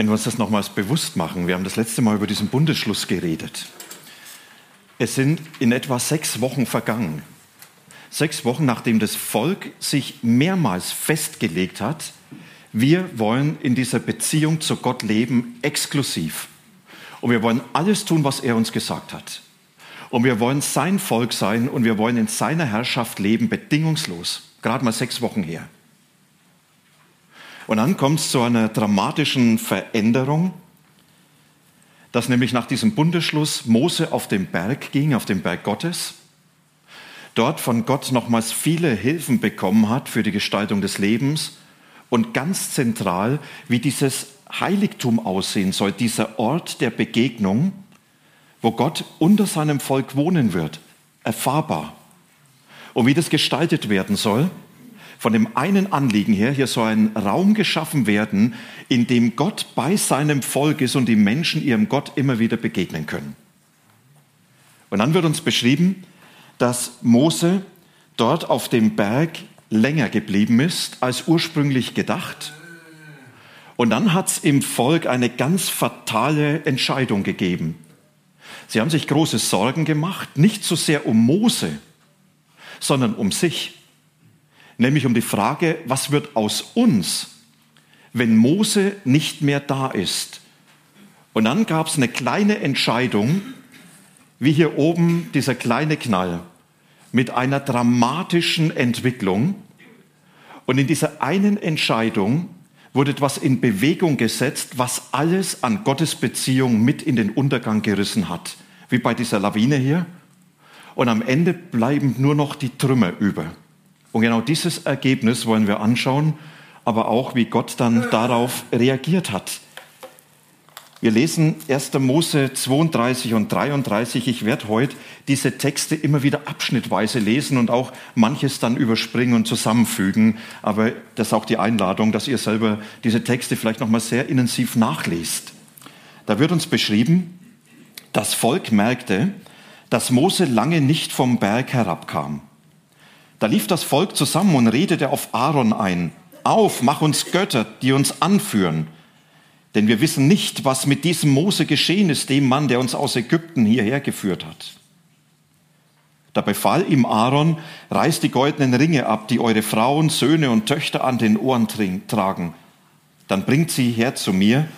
Wenn wir uns das nochmals bewusst machen, wir haben das letzte Mal über diesen Bundesschluss geredet. Es sind in etwa sechs Wochen vergangen. Sechs Wochen, nachdem das Volk sich mehrmals festgelegt hat, wir wollen in dieser Beziehung zu Gott leben, exklusiv. Und wir wollen alles tun, was er uns gesagt hat. Und wir wollen sein Volk sein und wir wollen in seiner Herrschaft leben, bedingungslos. Gerade mal sechs Wochen her. Und dann kommt es zu einer dramatischen Veränderung, dass nämlich nach diesem Bundesschluss Mose auf den Berg ging, auf den Berg Gottes, dort von Gott nochmals viele Hilfen bekommen hat für die Gestaltung des Lebens und ganz zentral, wie dieses Heiligtum aussehen soll, dieser Ort der Begegnung, wo Gott unter seinem Volk wohnen wird, erfahrbar. Und wie das gestaltet werden soll, von dem einen Anliegen her, hier soll ein Raum geschaffen werden, in dem Gott bei seinem Volk ist und die Menschen ihrem Gott immer wieder begegnen können. Und dann wird uns beschrieben, dass Mose dort auf dem Berg länger geblieben ist als ursprünglich gedacht. Und dann hat es im Volk eine ganz fatale Entscheidung gegeben. Sie haben sich große Sorgen gemacht, nicht so sehr um Mose, sondern um sich nämlich um die Frage, was wird aus uns, wenn Mose nicht mehr da ist? Und dann gab es eine kleine Entscheidung, wie hier oben dieser kleine Knall mit einer dramatischen Entwicklung. Und in dieser einen Entscheidung wurde etwas in Bewegung gesetzt, was alles an Gottes Beziehung mit in den Untergang gerissen hat. Wie bei dieser Lawine hier. Und am Ende bleiben nur noch die Trümmer über. Und genau dieses Ergebnis wollen wir anschauen, aber auch, wie Gott dann darauf reagiert hat. Wir lesen 1. Mose 32 und 33. Ich werde heute diese Texte immer wieder abschnittweise lesen und auch manches dann überspringen und zusammenfügen. Aber das ist auch die Einladung, dass ihr selber diese Texte vielleicht nochmal sehr intensiv nachlest. Da wird uns beschrieben, das Volk merkte, dass Mose lange nicht vom Berg herabkam. Da lief das Volk zusammen und redete auf Aaron ein. Auf, mach uns Götter, die uns anführen. Denn wir wissen nicht, was mit diesem Mose geschehen ist, dem Mann, der uns aus Ägypten hierher geführt hat. Da befahl ihm Aaron, reißt die goldenen Ringe ab, die eure Frauen, Söhne und Töchter an den Ohren tragen. Dann bringt sie her zu mir.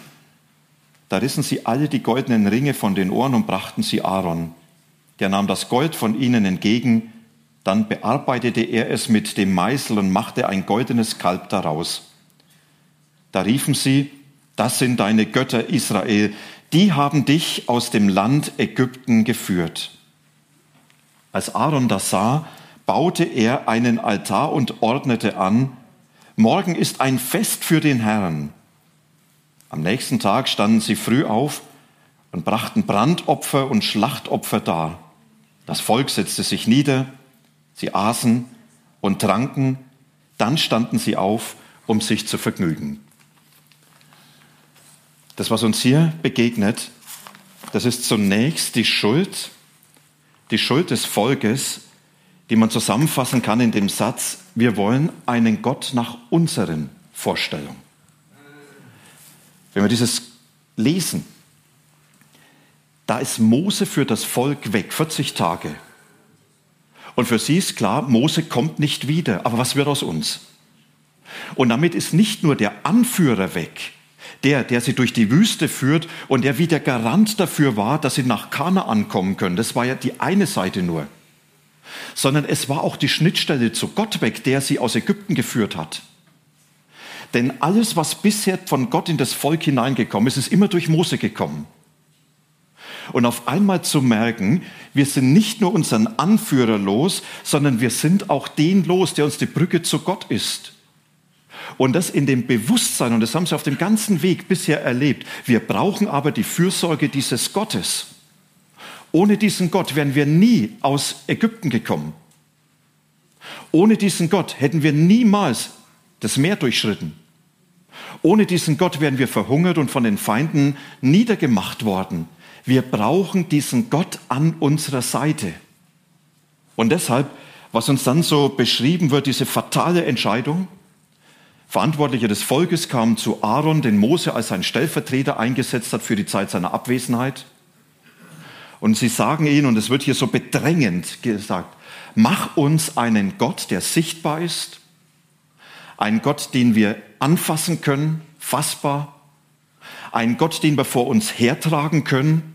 Da rissen sie alle die goldenen Ringe von den Ohren und brachten sie Aaron. Der nahm das Gold von ihnen entgegen, dann bearbeitete er es mit dem Meißel und machte ein goldenes Kalb daraus. Da riefen sie, das sind deine Götter Israel, die haben dich aus dem Land Ägypten geführt. Als Aaron das sah, baute er einen Altar und ordnete an, morgen ist ein Fest für den Herrn. Am nächsten Tag standen sie früh auf und brachten Brandopfer und Schlachtopfer dar. Das Volk setzte sich nieder, Sie aßen und tranken, dann standen sie auf, um sich zu vergnügen. Das, was uns hier begegnet, das ist zunächst die Schuld, die Schuld des Volkes, die man zusammenfassen kann in dem Satz, wir wollen einen Gott nach unseren Vorstellungen. Wenn wir dieses lesen, da ist Mose für das Volk weg, 40 Tage. Und für sie ist klar, Mose kommt nicht wieder. Aber was wird aus uns? Und damit ist nicht nur der Anführer weg, der, der sie durch die Wüste führt und der wie der Garant dafür war, dass sie nach Kana ankommen können. Das war ja die eine Seite nur. Sondern es war auch die Schnittstelle zu Gott weg, der sie aus Ägypten geführt hat. Denn alles, was bisher von Gott in das Volk hineingekommen ist, ist immer durch Mose gekommen. Und auf einmal zu merken, wir sind nicht nur unseren Anführer los, sondern wir sind auch den los, der uns die Brücke zu Gott ist. Und das in dem Bewusstsein, und das haben sie auf dem ganzen Weg bisher erlebt. Wir brauchen aber die Fürsorge dieses Gottes. Ohne diesen Gott wären wir nie aus Ägypten gekommen. Ohne diesen Gott hätten wir niemals das Meer durchschritten. Ohne diesen Gott wären wir verhungert und von den Feinden niedergemacht worden. Wir brauchen diesen Gott an unserer Seite. Und deshalb, was uns dann so beschrieben wird, diese fatale Entscheidung, Verantwortliche des Volkes kamen zu Aaron, den Mose als sein Stellvertreter eingesetzt hat für die Zeit seiner Abwesenheit. Und sie sagen ihn, und es wird hier so bedrängend gesagt, mach uns einen Gott, der sichtbar ist, einen Gott, den wir anfassen können, fassbar, einen Gott, den wir vor uns hertragen können,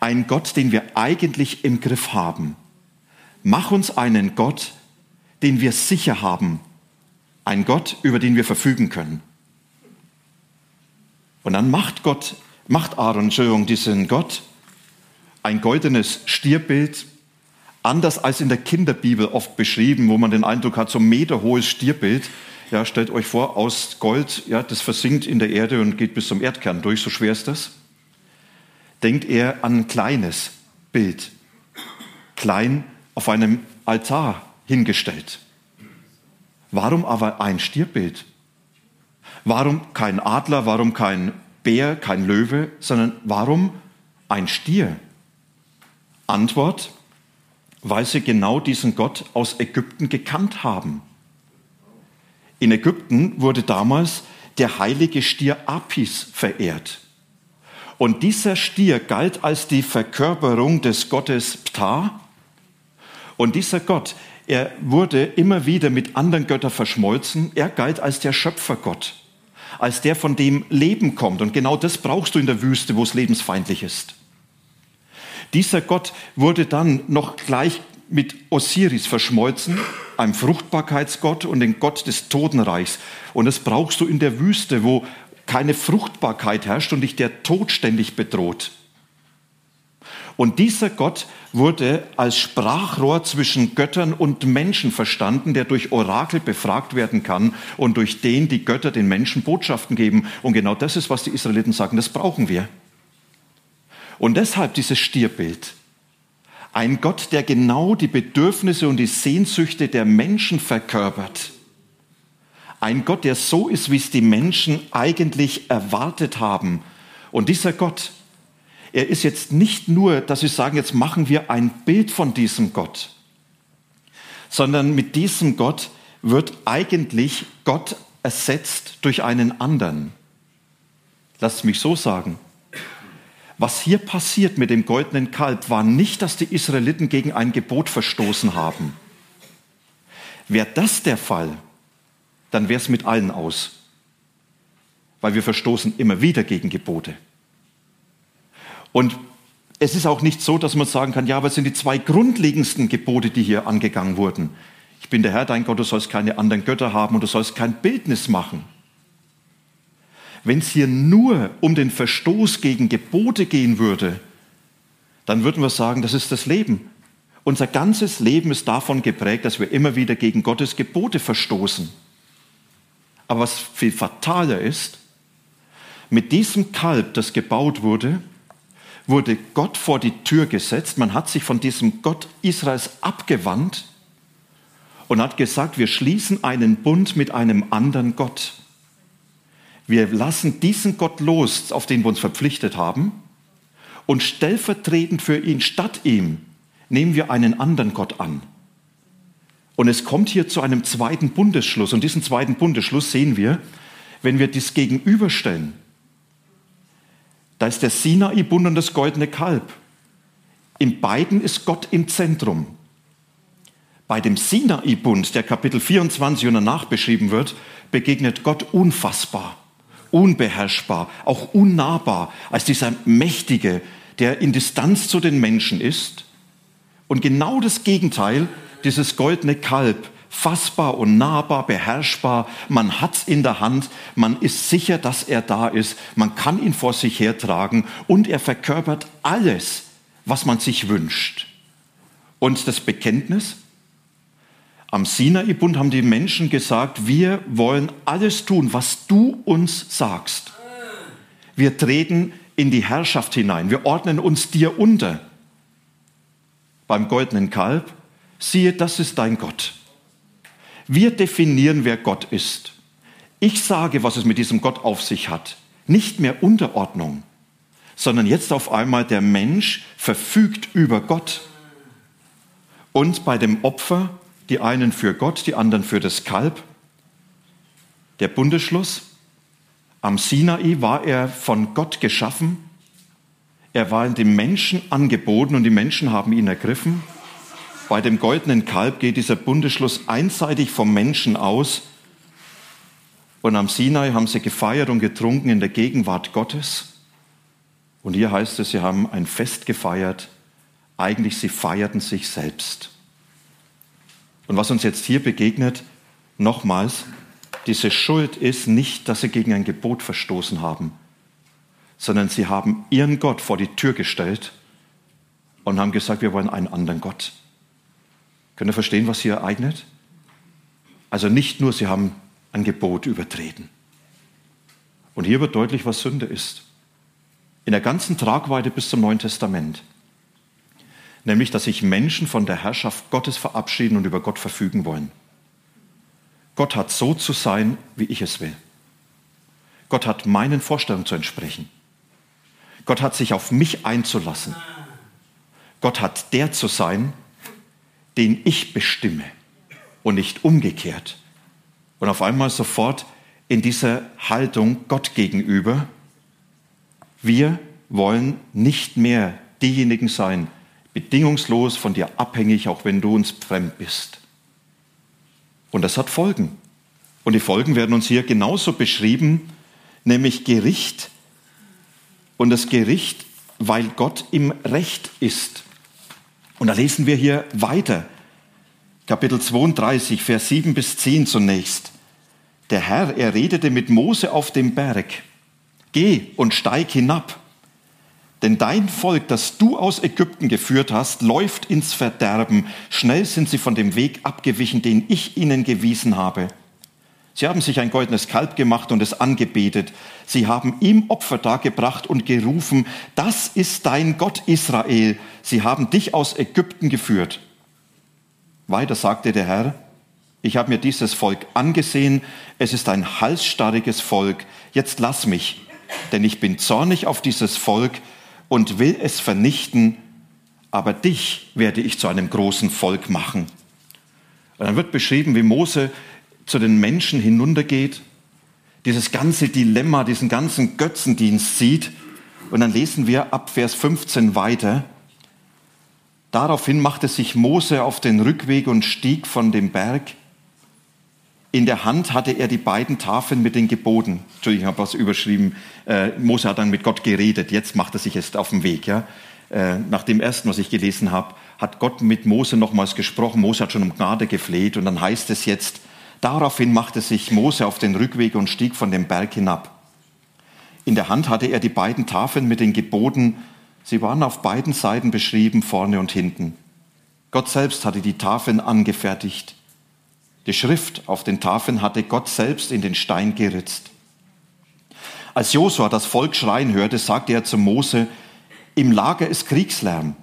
einen Gott, den wir eigentlich im Griff haben. Mach uns einen Gott, den wir sicher haben, ein Gott, über den wir verfügen können. Und dann macht Gott, macht Aaron, Entschuldigung, diesen Gott ein goldenes Stierbild, anders als in der Kinderbibel oft beschrieben, wo man den Eindruck hat, so ein meterhohes Stierbild. Ja, stellt euch vor, aus Gold, ja, das versinkt in der Erde und geht bis zum Erdkern durch, so schwer ist das. Denkt er an ein kleines Bild, klein auf einem Altar hingestellt. Warum aber ein Stierbild? Warum kein Adler, warum kein Bär, kein Löwe, sondern warum ein Stier? Antwort, weil sie genau diesen Gott aus Ägypten gekannt haben. In Ägypten wurde damals der heilige Stier Apis verehrt. Und dieser Stier galt als die Verkörperung des Gottes Ptah. Und dieser Gott, er wurde immer wieder mit anderen Göttern verschmolzen. Er galt als der Schöpfergott, als der, von dem Leben kommt. Und genau das brauchst du in der Wüste, wo es lebensfeindlich ist. Dieser Gott wurde dann noch gleich mit Osiris verschmolzen, einem Fruchtbarkeitsgott und den Gott des Totenreichs. Und das brauchst du in der Wüste, wo keine Fruchtbarkeit herrscht und dich der Tod ständig bedroht. Und dieser Gott wurde als Sprachrohr zwischen Göttern und Menschen verstanden, der durch Orakel befragt werden kann und durch den die Götter den Menschen Botschaften geben. Und genau das ist, was die Israeliten sagen, das brauchen wir. Und deshalb dieses Stierbild. Ein Gott, der genau die Bedürfnisse und die Sehnsüchte der Menschen verkörpert. Ein Gott, der so ist, wie es die Menschen eigentlich erwartet haben. Und dieser Gott, er ist jetzt nicht nur, dass sie sagen, jetzt machen wir ein Bild von diesem Gott, sondern mit diesem Gott wird eigentlich Gott ersetzt durch einen anderen. Lasst mich so sagen. Was hier passiert mit dem goldenen Kalb war nicht, dass die Israeliten gegen ein Gebot verstoßen haben. Wäre das der Fall, dann wäre es mit allen aus. Weil wir verstoßen immer wieder gegen Gebote. Und es ist auch nicht so, dass man sagen kann, ja, was sind die zwei grundlegendsten Gebote, die hier angegangen wurden? Ich bin der Herr, dein Gott, du sollst keine anderen Götter haben und du sollst kein Bildnis machen. Wenn es hier nur um den Verstoß gegen Gebote gehen würde, dann würden wir sagen, das ist das Leben. Unser ganzes Leben ist davon geprägt, dass wir immer wieder gegen Gottes Gebote verstoßen. Aber was viel fataler ist, mit diesem Kalb, das gebaut wurde, wurde Gott vor die Tür gesetzt. Man hat sich von diesem Gott Israels abgewandt und hat gesagt, wir schließen einen Bund mit einem anderen Gott. Wir lassen diesen Gott los, auf den wir uns verpflichtet haben, und stellvertretend für ihn, statt ihm, nehmen wir einen anderen Gott an. Und es kommt hier zu einem zweiten Bundesschluss. Und diesen zweiten Bundesschluss sehen wir, wenn wir dies gegenüberstellen. Da ist der Sinai-Bund und das goldene Kalb. In beiden ist Gott im Zentrum. Bei dem Sinai-Bund, der Kapitel 24 und danach beschrieben wird, begegnet Gott unfassbar, unbeherrschbar, auch unnahbar als dieser Mächtige, der in Distanz zu den Menschen ist. Und genau das Gegenteil, dieses goldene Kalb, fassbar und nahbar, beherrschbar. Man hat's in der Hand, man ist sicher, dass er da ist, man kann ihn vor sich hertragen und er verkörpert alles, was man sich wünscht. Und das Bekenntnis? Am Sinai-Bund haben die Menschen gesagt, wir wollen alles tun, was du uns sagst. Wir treten in die Herrschaft hinein, wir ordnen uns dir unter. Beim goldenen Kalb, siehe, das ist dein Gott. Wir definieren, wer Gott ist. Ich sage, was es mit diesem Gott auf sich hat. Nicht mehr Unterordnung, sondern jetzt auf einmal der Mensch verfügt über Gott. Und bei dem Opfer, die einen für Gott, die anderen für das Kalb, der Bundesschluss, am Sinai war er von Gott geschaffen, er war in dem Menschen angeboten und die Menschen haben ihn ergriffen. Bei dem goldenen Kalb geht dieser Bundesschluss einseitig vom Menschen aus. Und am Sinai haben sie gefeiert und getrunken in der Gegenwart Gottes. Und hier heißt es, sie haben ein Fest gefeiert. Eigentlich sie feierten sich selbst. Und was uns jetzt hier begegnet, nochmals, diese Schuld ist nicht, dass sie gegen ein Gebot verstoßen haben, sondern sie haben ihren Gott vor die Tür gestellt und haben gesagt, wir wollen einen anderen Gott. Könnt ihr verstehen, was hier ereignet? Also nicht nur, sie haben ein Gebot übertreten. Und hier wird deutlich, was Sünde ist. In der ganzen Tragweite bis zum Neuen Testament. Nämlich, dass sich Menschen von der Herrschaft Gottes verabschieden und über Gott verfügen wollen. Gott hat so zu sein, wie ich es will. Gott hat meinen Vorstellungen zu entsprechen. Gott hat sich auf mich einzulassen. Gott hat der zu sein, den ich bestimme und nicht umgekehrt. Und auf einmal sofort in dieser Haltung Gott gegenüber, wir wollen nicht mehr diejenigen sein, bedingungslos von dir abhängig, auch wenn du uns fremd bist. Und das hat Folgen. Und die Folgen werden uns hier genauso beschrieben, nämlich Gericht. Und das Gericht, weil Gott im Recht ist. Und da lesen wir hier weiter. Kapitel 32, Vers 7 bis 10 zunächst. Der Herr, er redete mit Mose auf dem Berg. Geh und steig hinab. Denn dein Volk, das du aus Ägypten geführt hast, läuft ins Verderben. Schnell sind sie von dem Weg abgewichen, den ich ihnen gewiesen habe. Sie haben sich ein goldenes Kalb gemacht und es angebetet. Sie haben ihm Opfer dargebracht und gerufen, das ist dein Gott Israel. Sie haben dich aus Ägypten geführt. Weiter sagte der Herr, ich habe mir dieses Volk angesehen, es ist ein halsstarriges Volk, jetzt lass mich, denn ich bin zornig auf dieses Volk und will es vernichten, aber dich werde ich zu einem großen Volk machen. Und dann wird beschrieben, wie Mose zu den Menschen hinuntergeht, dieses ganze Dilemma, diesen ganzen Götzendienst sieht. Und dann lesen wir ab Vers 15 weiter. Daraufhin machte sich Mose auf den Rückweg und stieg von dem Berg. In der Hand hatte er die beiden Tafeln mit den Geboten. Entschuldigung, ich habe was überschrieben. Äh, Mose hat dann mit Gott geredet. Jetzt macht er sich jetzt auf den Weg. Ja? Äh, nach dem ersten, was ich gelesen habe, hat Gott mit Mose nochmals gesprochen. Mose hat schon um Gnade gefleht. Und dann heißt es jetzt, Daraufhin machte sich Mose auf den Rückweg und stieg von dem Berg hinab. In der Hand hatte er die beiden Tafeln mit den Geboten. Sie waren auf beiden Seiten beschrieben, vorne und hinten. Gott selbst hatte die Tafeln angefertigt. Die Schrift auf den Tafeln hatte Gott selbst in den Stein geritzt. Als Josua das Volk schreien hörte, sagte er zu Mose, im Lager ist Kriegslärm.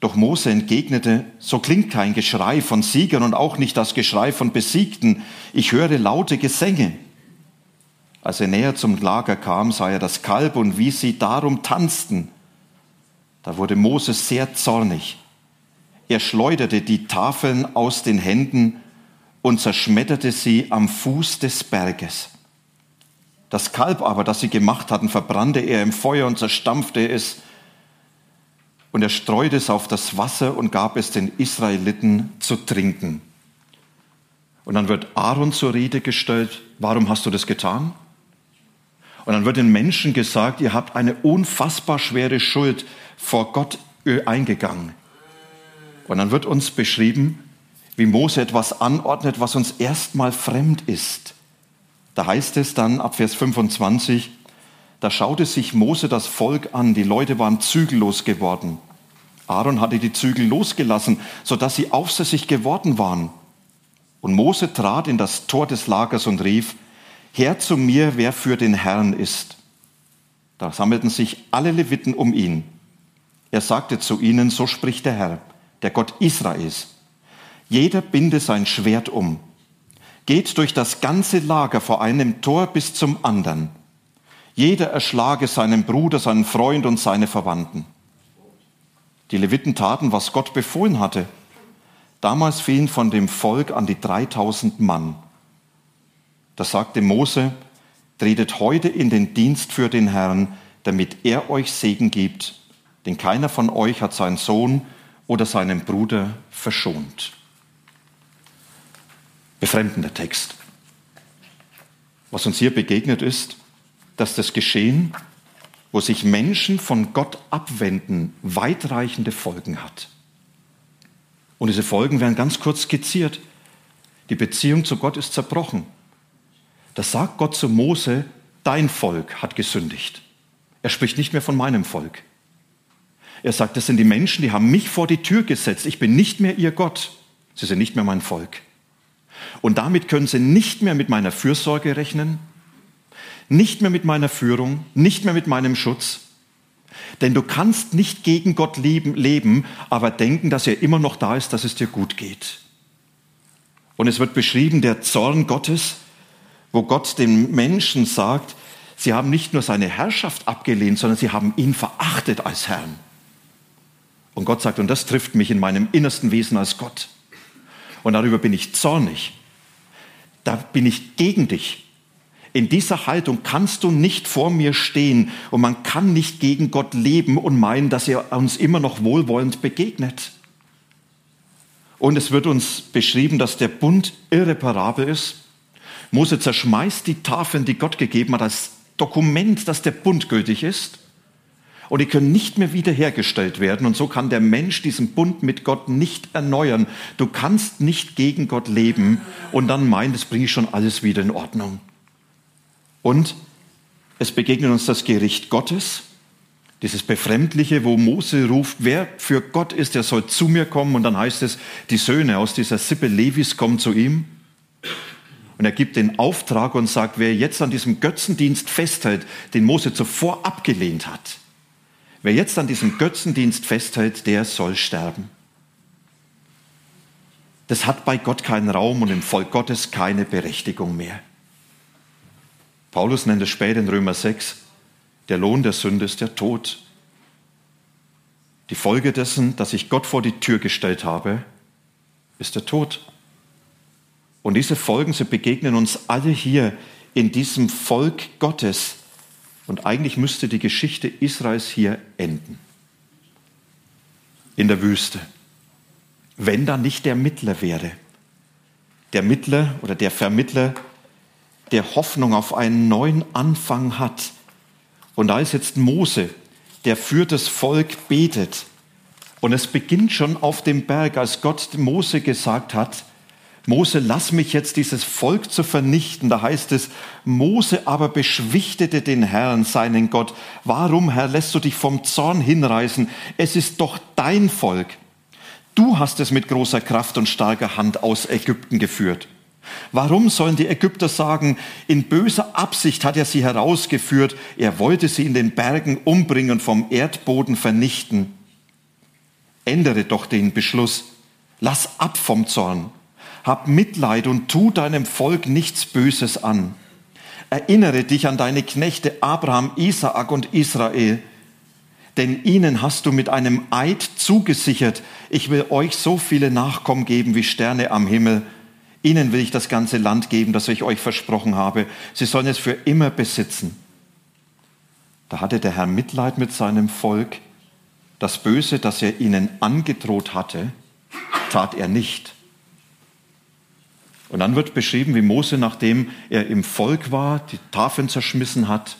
Doch Mose entgegnete, so klingt kein Geschrei von Siegern und auch nicht das Geschrei von Besiegten. Ich höre laute Gesänge. Als er näher zum Lager kam, sah er das Kalb und wie sie darum tanzten. Da wurde Mose sehr zornig. Er schleuderte die Tafeln aus den Händen und zerschmetterte sie am Fuß des Berges. Das Kalb aber, das sie gemacht hatten, verbrannte er im Feuer und zerstampfte es und er streute es auf das Wasser und gab es den Israeliten zu trinken. Und dann wird Aaron zur Rede gestellt, warum hast du das getan? Und dann wird den Menschen gesagt, ihr habt eine unfassbar schwere Schuld vor Gott eingegangen. Und dann wird uns beschrieben, wie Mose etwas anordnet, was uns erstmal fremd ist. Da heißt es dann ab Vers 25, da schaute sich Mose das Volk an, die Leute waren zügellos geworden. Aaron hatte die Zügel losgelassen, sodass sie aufsässig geworden waren. Und Mose trat in das Tor des Lagers und rief, Herr zu mir, wer für den Herrn ist. Da sammelten sich alle Leviten um ihn. Er sagte zu ihnen, so spricht der Herr, der Gott Israels. Jeder binde sein Schwert um. Geht durch das ganze Lager vor einem Tor bis zum anderen. Jeder erschlage seinen Bruder, seinen Freund und seine Verwandten. Die Leviten taten, was Gott befohlen hatte. Damals fielen von dem Volk an die 3000 Mann. Da sagte Mose, tretet heute in den Dienst für den Herrn, damit er euch Segen gibt, denn keiner von euch hat seinen Sohn oder seinen Bruder verschont. Befremdender Text. Was uns hier begegnet ist, dass das Geschehen wo sich Menschen von Gott abwenden, weitreichende Folgen hat. Und diese Folgen werden ganz kurz skizziert. Die Beziehung zu Gott ist zerbrochen. Da sagt Gott zu Mose, dein Volk hat gesündigt. Er spricht nicht mehr von meinem Volk. Er sagt, das sind die Menschen, die haben mich vor die Tür gesetzt. Ich bin nicht mehr ihr Gott. Sie sind nicht mehr mein Volk. Und damit können sie nicht mehr mit meiner Fürsorge rechnen, nicht mehr mit meiner Führung, nicht mehr mit meinem Schutz. Denn du kannst nicht gegen Gott leben, leben, aber denken, dass er immer noch da ist, dass es dir gut geht. Und es wird beschrieben, der Zorn Gottes, wo Gott den Menschen sagt, sie haben nicht nur seine Herrschaft abgelehnt, sondern sie haben ihn verachtet als Herrn. Und Gott sagt, und das trifft mich in meinem innersten Wesen als Gott. Und darüber bin ich zornig. Da bin ich gegen dich. In dieser Haltung kannst du nicht vor mir stehen und man kann nicht gegen Gott leben und meinen, dass er uns immer noch wohlwollend begegnet. Und es wird uns beschrieben, dass der Bund irreparabel ist. Mose zerschmeißt die Tafeln, die Gott gegeben hat, als Dokument, dass der Bund gültig ist. Und die können nicht mehr wiederhergestellt werden. Und so kann der Mensch diesen Bund mit Gott nicht erneuern. Du kannst nicht gegen Gott leben und dann meinen, das bringe ich schon alles wieder in Ordnung. Und es begegnet uns das Gericht Gottes, dieses Befremdliche, wo Mose ruft, wer für Gott ist, der soll zu mir kommen. Und dann heißt es, die Söhne aus dieser Sippe Levis kommen zu ihm. Und er gibt den Auftrag und sagt, wer jetzt an diesem Götzendienst festhält, den Mose zuvor abgelehnt hat, wer jetzt an diesem Götzendienst festhält, der soll sterben. Das hat bei Gott keinen Raum und im Volk Gottes keine Berechtigung mehr. Paulus nennt es später in Römer 6, der Lohn der Sünde ist der Tod. Die Folge dessen, dass ich Gott vor die Tür gestellt habe, ist der Tod. Und diese Folgen, sie begegnen uns alle hier in diesem Volk Gottes. Und eigentlich müsste die Geschichte Israels hier enden. In der Wüste. Wenn da nicht der Mittler wäre. Der Mittler oder der Vermittler der Hoffnung auf einen neuen Anfang hat. Und da ist jetzt Mose, der für das Volk betet. Und es beginnt schon auf dem Berg, als Gott Mose gesagt hat, Mose, lass mich jetzt dieses Volk zu vernichten. Da heißt es, Mose aber beschwichtete den Herrn, seinen Gott. Warum, Herr, lässt du dich vom Zorn hinreißen? Es ist doch dein Volk. Du hast es mit großer Kraft und starker Hand aus Ägypten geführt. Warum sollen die Ägypter sagen, in böser Absicht hat er sie herausgeführt, er wollte sie in den Bergen umbringen und vom Erdboden vernichten? Ändere doch den Beschluss, lass ab vom Zorn, hab Mitleid und tu deinem Volk nichts Böses an. Erinnere dich an deine Knechte Abraham, Isaak und Israel, denn ihnen hast du mit einem Eid zugesichert, ich will euch so viele Nachkommen geben wie Sterne am Himmel Ihnen will ich das ganze Land geben, das ich euch versprochen habe. Sie sollen es für immer besitzen. Da hatte der Herr Mitleid mit seinem Volk. Das Böse, das er ihnen angedroht hatte, tat er nicht. Und dann wird beschrieben, wie Mose, nachdem er im Volk war, die Tafeln zerschmissen hat,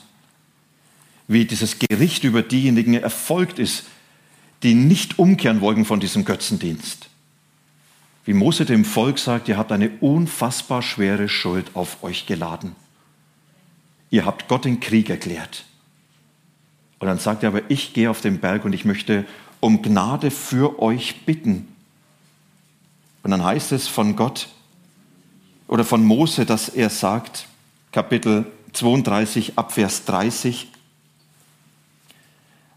wie dieses Gericht über diejenigen erfolgt ist, die nicht umkehren wollten von diesem Götzendienst. Wie Mose dem Volk sagt, ihr habt eine unfassbar schwere Schuld auf euch geladen. Ihr habt Gott den Krieg erklärt. Und dann sagt er aber, ich gehe auf den Berg und ich möchte um Gnade für euch bitten. Und dann heißt es von Gott oder von Mose, dass er sagt, Kapitel 32 Abvers 30,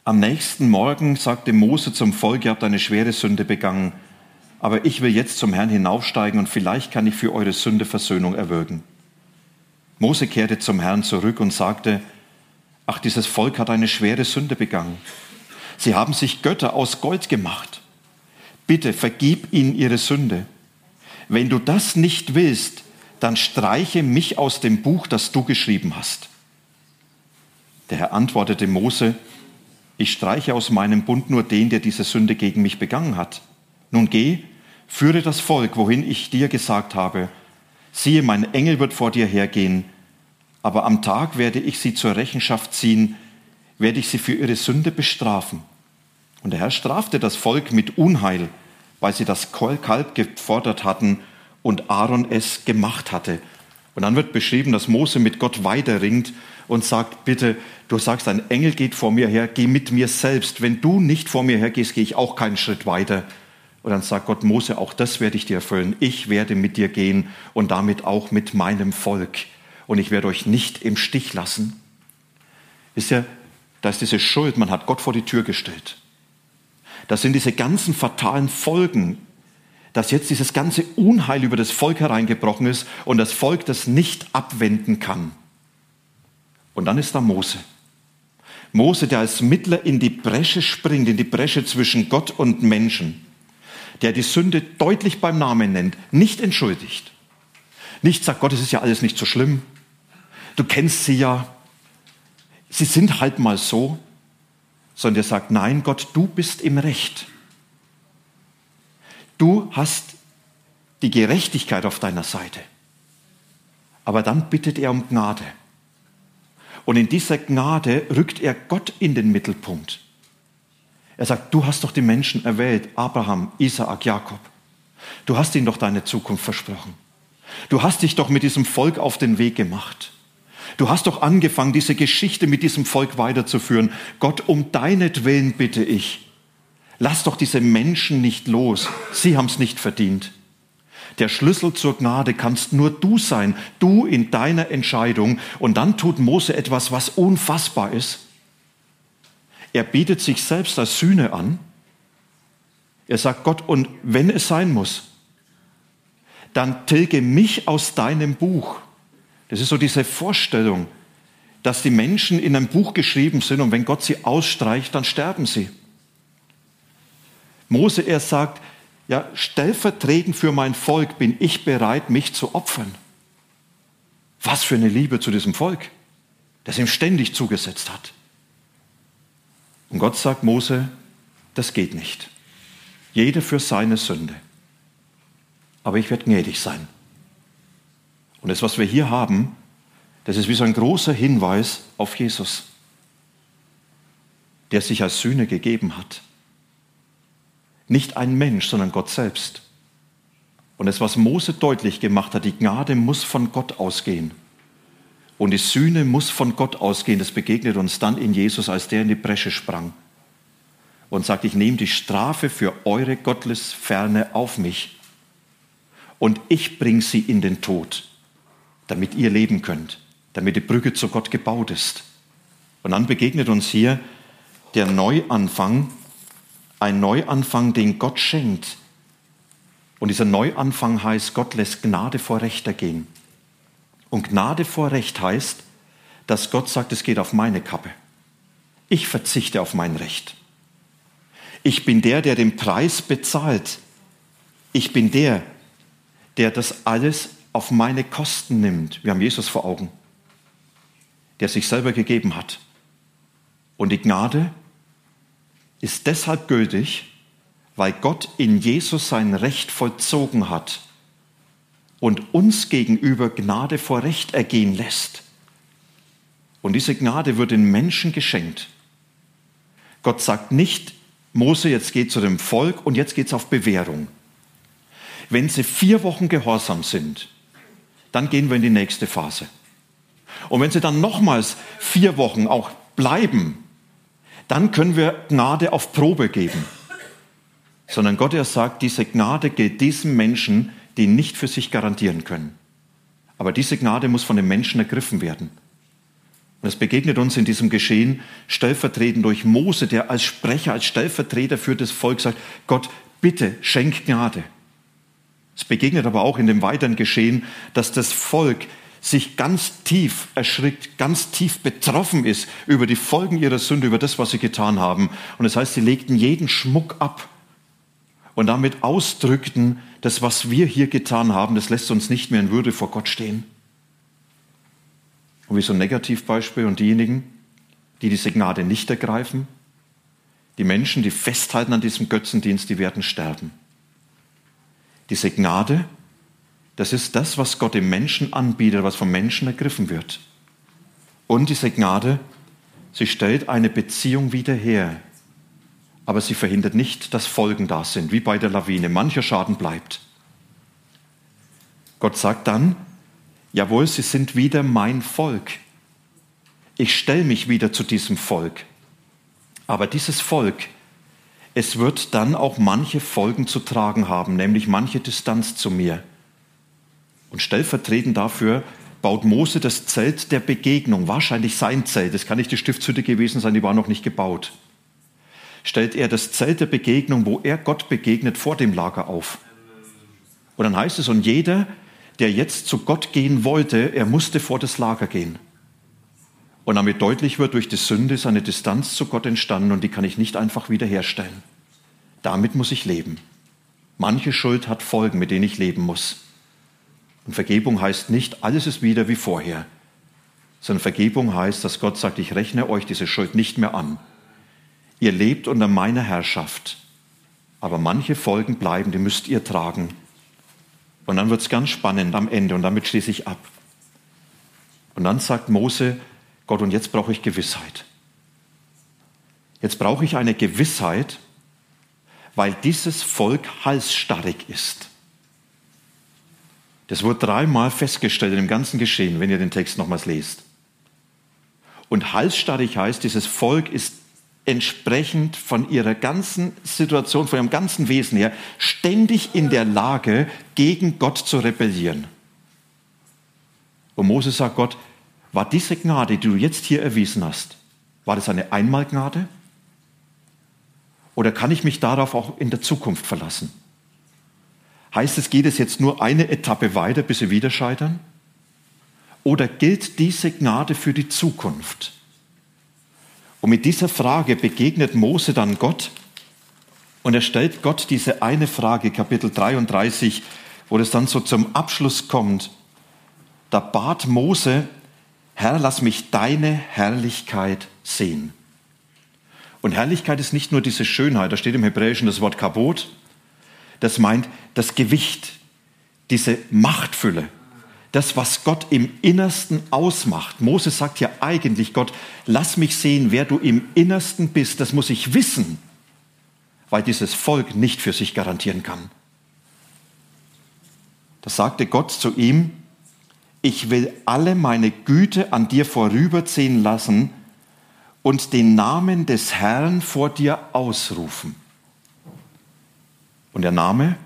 am nächsten Morgen sagte Mose zum Volk, ihr habt eine schwere Sünde begangen, aber ich will jetzt zum Herrn hinaufsteigen und vielleicht kann ich für eure Sünde Versöhnung erwirken. Mose kehrte zum Herrn zurück und sagte, ach, dieses Volk hat eine schwere Sünde begangen. Sie haben sich Götter aus Gold gemacht. Bitte vergib ihnen ihre Sünde. Wenn du das nicht willst, dann streiche mich aus dem Buch, das du geschrieben hast. Der Herr antwortete Mose, ich streiche aus meinem Bund nur den, der diese Sünde gegen mich begangen hat. Nun geh, führe das Volk, wohin ich dir gesagt habe. Siehe, mein Engel wird vor dir hergehen, aber am Tag werde ich sie zur Rechenschaft ziehen, werde ich sie für ihre Sünde bestrafen. Und der Herr strafte das Volk mit Unheil, weil sie das Kalb gefordert hatten und Aaron es gemacht hatte. Und dann wird beschrieben, dass Mose mit Gott weiterringt und sagt, bitte, du sagst, ein Engel geht vor mir her, geh mit mir selbst. Wenn du nicht vor mir hergehst, gehe ich auch keinen Schritt weiter. Und dann sagt Gott, Mose, auch das werde ich dir erfüllen. Ich werde mit dir gehen und damit auch mit meinem Volk. Und ich werde euch nicht im Stich lassen. Wisst ihr, da ist diese Schuld, man hat Gott vor die Tür gestellt. Das sind diese ganzen fatalen Folgen, dass jetzt dieses ganze Unheil über das Volk hereingebrochen ist und das Volk das nicht abwenden kann. Und dann ist da Mose. Mose, der als Mittler in die Bresche springt, in die Bresche zwischen Gott und Menschen, der die Sünde deutlich beim Namen nennt, nicht entschuldigt. Nicht sagt, Gott, es ist ja alles nicht so schlimm. Du kennst sie ja. Sie sind halt mal so. Sondern der sagt, nein, Gott, du bist im Recht. Du hast die Gerechtigkeit auf deiner Seite. Aber dann bittet er um Gnade. Und in dieser Gnade rückt er Gott in den Mittelpunkt. Er sagt, du hast doch die Menschen erwählt, Abraham, Isaak, Jakob. Du hast ihnen doch deine Zukunft versprochen. Du hast dich doch mit diesem Volk auf den Weg gemacht. Du hast doch angefangen, diese Geschichte mit diesem Volk weiterzuführen. Gott, um deinetwillen bitte ich. Lass doch diese Menschen nicht los. Sie haben es nicht verdient. Der Schlüssel zur Gnade kannst nur du sein, du in deiner Entscheidung. Und dann tut Mose etwas, was unfassbar ist. Er bietet sich selbst als Sühne an. Er sagt Gott, und wenn es sein muss, dann tilge mich aus deinem Buch. Das ist so diese Vorstellung, dass die Menschen in einem Buch geschrieben sind und wenn Gott sie ausstreicht, dann sterben sie. Mose, er sagt, ja, stellvertretend für mein Volk bin ich bereit, mich zu opfern. Was für eine Liebe zu diesem Volk, das ihm ständig zugesetzt hat. Und Gott sagt Mose, das geht nicht. Jeder für seine Sünde. Aber ich werde gnädig sein. Und das, was wir hier haben, das ist wie so ein großer Hinweis auf Jesus, der sich als Sühne gegeben hat. Nicht ein Mensch, sondern Gott selbst. Und das, was Mose deutlich gemacht hat, die Gnade muss von Gott ausgehen. Und die Sühne muss von Gott ausgehen. Das begegnet uns dann in Jesus, als der in die Bresche sprang und sagt, ich nehme die Strafe für eure Gottesferne auf mich und ich bringe sie in den Tod, damit ihr leben könnt, damit die Brücke zu Gott gebaut ist. Und dann begegnet uns hier der Neuanfang, ein Neuanfang, den Gott schenkt. Und dieser Neuanfang heißt, Gott lässt Gnade vor Recht ergehen. Und Gnade vor Recht heißt, dass Gott sagt, es geht auf meine Kappe. Ich verzichte auf mein Recht. Ich bin der, der den Preis bezahlt. Ich bin der, der das alles auf meine Kosten nimmt. Wir haben Jesus vor Augen, der sich selber gegeben hat. Und die Gnade ist deshalb gültig, weil Gott in Jesus sein Recht vollzogen hat und uns gegenüber Gnade vor Recht ergehen lässt. Und diese Gnade wird den Menschen geschenkt. Gott sagt nicht, Mose, jetzt geht zu dem Volk und jetzt geht es auf Bewährung. Wenn sie vier Wochen gehorsam sind, dann gehen wir in die nächste Phase. Und wenn sie dann nochmals vier Wochen auch bleiben, dann können wir Gnade auf Probe geben. Sondern Gott er sagt, diese Gnade gilt diesen Menschen, die nicht für sich garantieren können. Aber diese Gnade muss von den Menschen ergriffen werden. Und es begegnet uns in diesem Geschehen stellvertretend durch Mose, der als Sprecher, als Stellvertreter für das Volk sagt, Gott, bitte schenk Gnade. Es begegnet aber auch in dem weiteren Geschehen, dass das Volk sich ganz tief erschrickt, ganz tief betroffen ist über die Folgen ihrer Sünde, über das, was sie getan haben. Und das heißt, sie legten jeden Schmuck ab und damit ausdrückten, das, was wir hier getan haben, das lässt uns nicht mehr in Würde vor Gott stehen. Und wie so ein Negativbeispiel und diejenigen, die diese Gnade nicht ergreifen, die Menschen, die festhalten an diesem Götzendienst, die werden sterben. Diese Gnade, das ist das, was Gott dem Menschen anbietet, was vom Menschen ergriffen wird. Und diese Gnade, sie stellt eine Beziehung wieder her. Aber sie verhindert nicht, dass Folgen da sind, wie bei der Lawine. Mancher Schaden bleibt. Gott sagt dann, jawohl, sie sind wieder mein Volk. Ich stelle mich wieder zu diesem Volk. Aber dieses Volk, es wird dann auch manche Folgen zu tragen haben, nämlich manche Distanz zu mir. Und stellvertretend dafür baut Mose das Zelt der Begegnung, wahrscheinlich sein Zelt, das kann nicht die Stiftshütte gewesen sein, die war noch nicht gebaut. Stellt er das Zelt der Begegnung, wo er Gott begegnet, vor dem Lager auf. Und dann heißt es, und jeder, der jetzt zu Gott gehen wollte, er musste vor das Lager gehen. Und damit deutlich wird, durch die Sünde ist eine Distanz zu Gott entstanden und die kann ich nicht einfach wiederherstellen. Damit muss ich leben. Manche Schuld hat Folgen, mit denen ich leben muss. Und Vergebung heißt nicht, alles ist wieder wie vorher, sondern Vergebung heißt, dass Gott sagt, ich rechne euch diese Schuld nicht mehr an. Ihr lebt unter meiner Herrschaft, aber manche Folgen bleiben, die müsst ihr tragen. Und dann wird es ganz spannend am Ende und damit schließe ich ab. Und dann sagt Mose, Gott, und jetzt brauche ich Gewissheit. Jetzt brauche ich eine Gewissheit, weil dieses Volk halsstarrig ist. Das wird dreimal festgestellt dem ganzen Geschehen, wenn ihr den Text nochmals lest. Und halsstarrig heißt, dieses Volk ist entsprechend von ihrer ganzen Situation, von ihrem ganzen Wesen her, ständig in der Lage, gegen Gott zu rebellieren. Und Moses sagt Gott, war diese Gnade, die du jetzt hier erwiesen hast, war das eine Einmalgnade? Oder kann ich mich darauf auch in der Zukunft verlassen? Heißt es, geht es jetzt nur eine Etappe weiter, bis sie wieder scheitern? Oder gilt diese Gnade für die Zukunft? Und mit dieser Frage begegnet Mose dann Gott und er stellt Gott diese eine Frage, Kapitel 33, wo es dann so zum Abschluss kommt. Da bat Mose, Herr, lass mich deine Herrlichkeit sehen. Und Herrlichkeit ist nicht nur diese Schönheit, da steht im Hebräischen das Wort Kabot, das meint das Gewicht, diese Machtfülle, das, was Gott im Innersten ausmacht. Moses sagt ja eigentlich Gott, lass mich sehen, wer du im Innersten bist, das muss ich wissen, weil dieses Volk nicht für sich garantieren kann. Da sagte Gott zu ihm, ich will alle meine Güte an dir vorüberziehen lassen und den Namen des Herrn vor dir ausrufen. Und der Name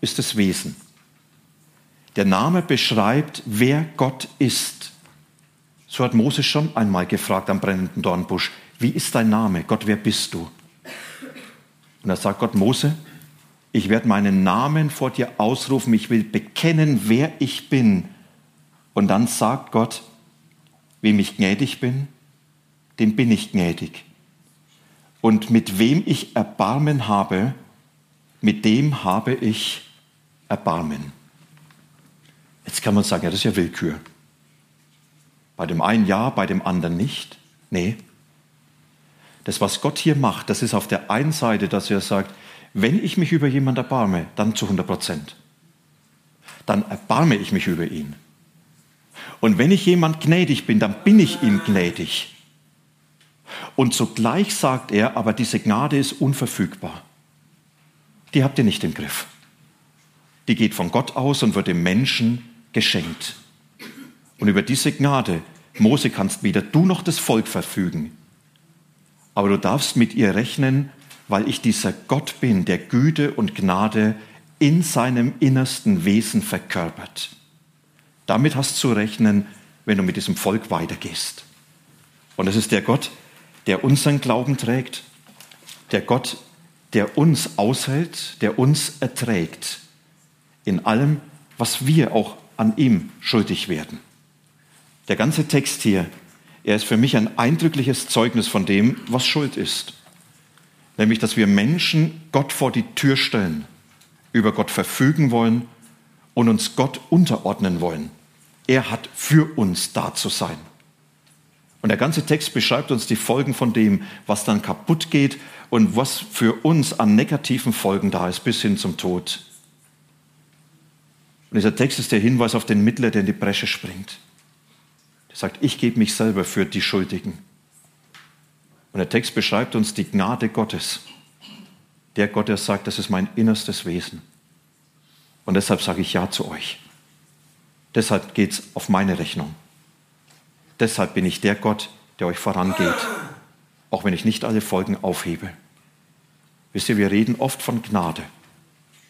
ist das Wesen. Der Name beschreibt, wer Gott ist. So hat Moses schon einmal gefragt am brennenden Dornbusch, wie ist dein Name? Gott, wer bist du? Und da sagt Gott, Mose, ich werde meinen Namen vor dir ausrufen, ich will bekennen, wer ich bin und dann sagt Gott, wem ich gnädig bin, dem bin ich gnädig. Und mit wem ich Erbarmen habe, mit dem habe ich Erbarmen. Jetzt kann man sagen, ja, das ist ja Willkür. Bei dem einen ja, bei dem anderen nicht. Nee. Das, was Gott hier macht, das ist auf der einen Seite, dass er sagt, wenn ich mich über jemanden erbarme, dann zu 100 Prozent. Dann erbarme ich mich über ihn. Und wenn ich jemand gnädig bin, dann bin ich ihm gnädig. Und zugleich sagt er, aber diese Gnade ist unverfügbar. Die habt ihr nicht im Griff. Die geht von Gott aus und wird dem Menschen geschenkt. Und über diese Gnade, Mose, kannst weder du noch das Volk verfügen. aber du darfst mit ihr rechnen, weil ich dieser Gott bin, der Güte und Gnade in seinem innersten Wesen verkörpert. Damit hast zu rechnen, wenn du mit diesem Volk weitergehst. Und es ist der Gott, der unseren Glauben trägt, der Gott, der uns aushält, der uns erträgt in allem, was wir auch an ihm schuldig werden. Der ganze Text hier, er ist für mich ein eindrückliches Zeugnis von dem, was Schuld ist. Nämlich, dass wir Menschen Gott vor die Tür stellen, über Gott verfügen wollen und uns Gott unterordnen wollen. Er hat für uns da zu sein. Und der ganze Text beschreibt uns die Folgen von dem, was dann kaputt geht und was für uns an negativen Folgen da ist, bis hin zum Tod. Und dieser Text ist der Hinweis auf den Mittler, der in die Bresche springt. Der sagt, ich gebe mich selber für die Schuldigen. Und der Text beschreibt uns die Gnade Gottes. Der Gott, der sagt, das ist mein innerstes Wesen. Und deshalb sage ich Ja zu euch. Deshalb geht es auf meine Rechnung. Deshalb bin ich der Gott, der euch vorangeht, auch wenn ich nicht alle Folgen aufhebe. Wisst ihr, wir reden oft von Gnade.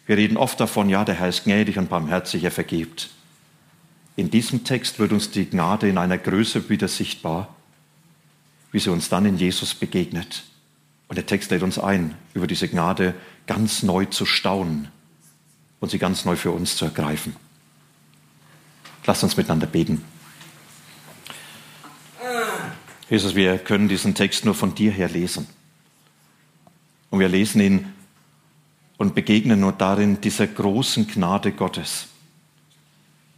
Wir reden oft davon, ja, der Herr ist gnädig und barmherzig, er vergibt. In diesem Text wird uns die Gnade in einer Größe wieder sichtbar, wie sie uns dann in Jesus begegnet. Und der Text lädt uns ein, über diese Gnade ganz neu zu staunen und sie ganz neu für uns zu ergreifen. Lasst uns miteinander beten. Jesus, wir können diesen Text nur von dir her lesen. Und wir lesen ihn und begegnen nur darin dieser großen Gnade Gottes,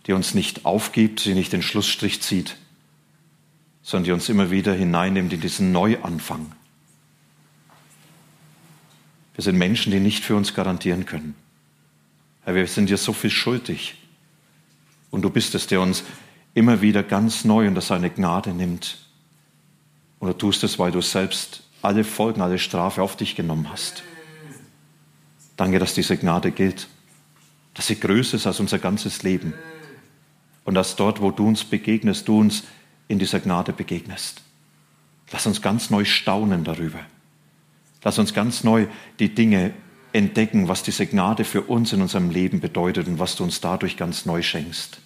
die uns nicht aufgibt, die nicht den Schlussstrich zieht, sondern die uns immer wieder hineinnimmt in diesen Neuanfang. Wir sind Menschen, die nicht für uns garantieren können. Herr, wir sind dir so viel schuldig. Und du bist es, der uns immer wieder ganz neu unter seine Gnade nimmt. Und du tust es, weil du selbst alle Folgen, alle Strafe auf dich genommen hast. Danke, dass diese Gnade gilt, dass sie größer ist als unser ganzes Leben und dass dort, wo du uns begegnest, du uns in dieser Gnade begegnest. Lass uns ganz neu staunen darüber. Lass uns ganz neu die Dinge entdecken, was diese Gnade für uns in unserem Leben bedeutet und was du uns dadurch ganz neu schenkst.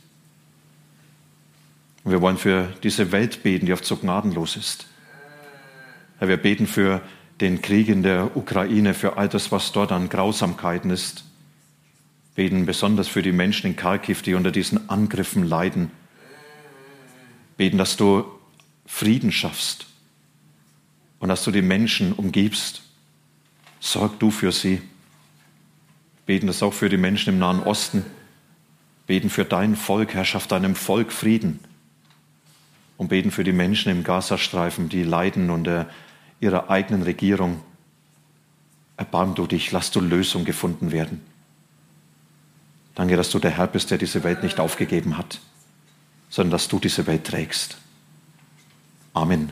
Und wir wollen für diese Welt beten, die oft so gnadenlos ist. Wir beten für den Krieg in der Ukraine, für all das, was dort an Grausamkeiten ist. Beten besonders für die Menschen in Kharkiv, die unter diesen Angriffen leiden. Beten, dass du Frieden schaffst und dass du die Menschen umgibst. Sorg du für sie. Beten das auch für die Menschen im Nahen Osten. Beten für dein Volk, Herrschaft deinem Volk Frieden. Und beten für die Menschen im Gazastreifen, die leiden unter ihrer eigenen Regierung. Erbarm du dich, lass du Lösung gefunden werden. Danke, dass du der Herr bist, der diese Welt nicht aufgegeben hat, sondern dass du diese Welt trägst. Amen.